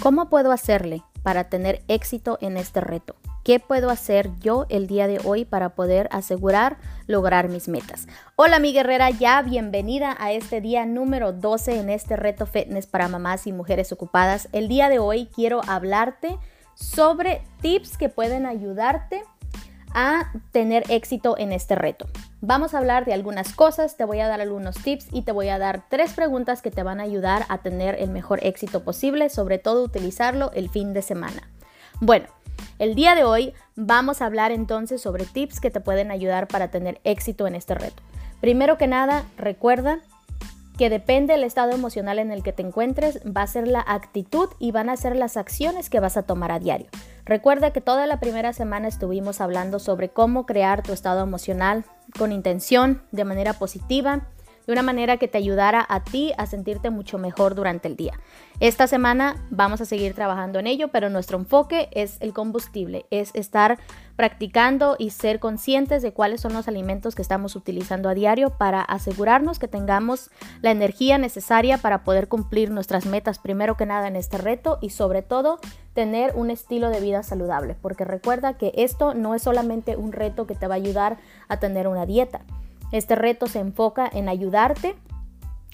¿Cómo puedo hacerle para tener éxito en este reto? ¿Qué puedo hacer yo el día de hoy para poder asegurar lograr mis metas? Hola mi guerrera, ya bienvenida a este día número 12 en este reto fitness para mamás y mujeres ocupadas. El día de hoy quiero hablarte sobre tips que pueden ayudarte a tener éxito en este reto. Vamos a hablar de algunas cosas, te voy a dar algunos tips y te voy a dar tres preguntas que te van a ayudar a tener el mejor éxito posible, sobre todo utilizarlo el fin de semana. Bueno, el día de hoy vamos a hablar entonces sobre tips que te pueden ayudar para tener éxito en este reto. Primero que nada, recuerda que depende del estado emocional en el que te encuentres, va a ser la actitud y van a ser las acciones que vas a tomar a diario. Recuerda que toda la primera semana estuvimos hablando sobre cómo crear tu estado emocional con intención, de manera positiva, de una manera que te ayudara a ti a sentirte mucho mejor durante el día. Esta semana vamos a seguir trabajando en ello, pero nuestro enfoque es el combustible, es estar practicando y ser conscientes de cuáles son los alimentos que estamos utilizando a diario para asegurarnos que tengamos la energía necesaria para poder cumplir nuestras metas primero que nada en este reto y sobre todo tener un estilo de vida saludable, porque recuerda que esto no es solamente un reto que te va a ayudar a tener una dieta. Este reto se enfoca en ayudarte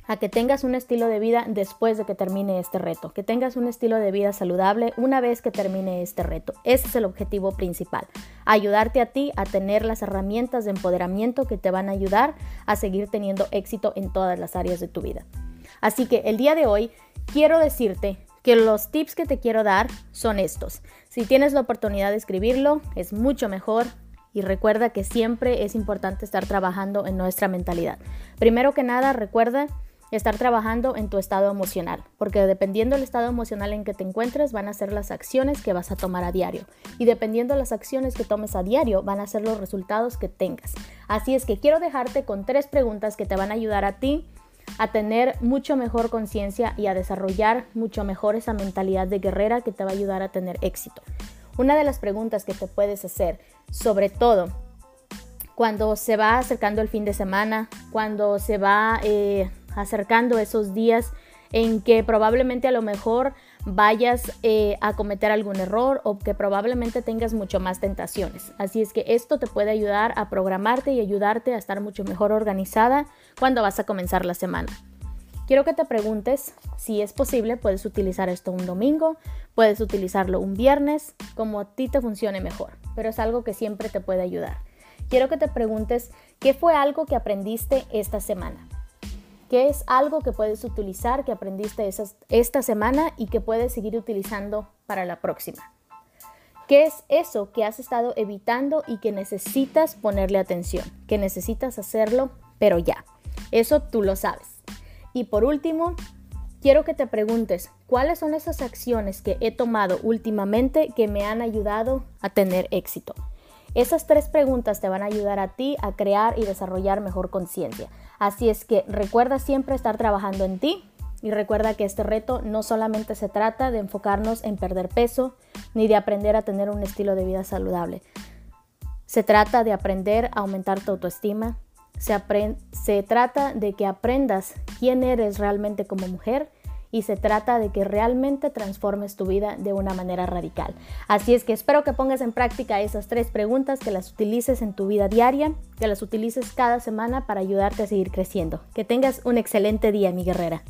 a que tengas un estilo de vida después de que termine este reto, que tengas un estilo de vida saludable una vez que termine este reto. Ese es el objetivo principal, ayudarte a ti a tener las herramientas de empoderamiento que te van a ayudar a seguir teniendo éxito en todas las áreas de tu vida. Así que el día de hoy quiero decirte que los tips que te quiero dar son estos. Si tienes la oportunidad de escribirlo, es mucho mejor. Y recuerda que siempre es importante estar trabajando en nuestra mentalidad. Primero que nada, recuerda estar trabajando en tu estado emocional, porque dependiendo del estado emocional en que te encuentres van a ser las acciones que vas a tomar a diario y dependiendo de las acciones que tomes a diario van a ser los resultados que tengas. Así es que quiero dejarte con tres preguntas que te van a ayudar a ti a tener mucho mejor conciencia y a desarrollar mucho mejor esa mentalidad de guerrera que te va a ayudar a tener éxito. Una de las preguntas que te puedes hacer, sobre todo cuando se va acercando el fin de semana, cuando se va eh, acercando esos días en que probablemente a lo mejor vayas eh, a cometer algún error o que probablemente tengas mucho más tentaciones. Así es que esto te puede ayudar a programarte y ayudarte a estar mucho mejor organizada cuando vas a comenzar la semana. Quiero que te preguntes si es posible, puedes utilizar esto un domingo, puedes utilizarlo un viernes, como a ti te funcione mejor, pero es algo que siempre te puede ayudar. Quiero que te preguntes qué fue algo que aprendiste esta semana. ¿Qué es algo que puedes utilizar, que aprendiste esta semana y que puedes seguir utilizando para la próxima? ¿Qué es eso que has estado evitando y que necesitas ponerle atención? Que necesitas hacerlo, pero ya. Eso tú lo sabes. Y por último, quiero que te preguntes, ¿cuáles son esas acciones que he tomado últimamente que me han ayudado a tener éxito? Esas tres preguntas te van a ayudar a ti a crear y desarrollar mejor conciencia. Así es que recuerda siempre estar trabajando en ti y recuerda que este reto no solamente se trata de enfocarnos en perder peso ni de aprender a tener un estilo de vida saludable. Se trata de aprender a aumentar tu autoestima, se, trata de que aprendas quién eres realmente como mujer y se trata de que realmente transformes tu vida de una manera radical. Así es que espero que pongas en práctica esas tres preguntas, que las utilices en tu vida diaria, que las utilices cada semana para ayudarte a seguir creciendo. Que tengas un excelente día, mi guerrera.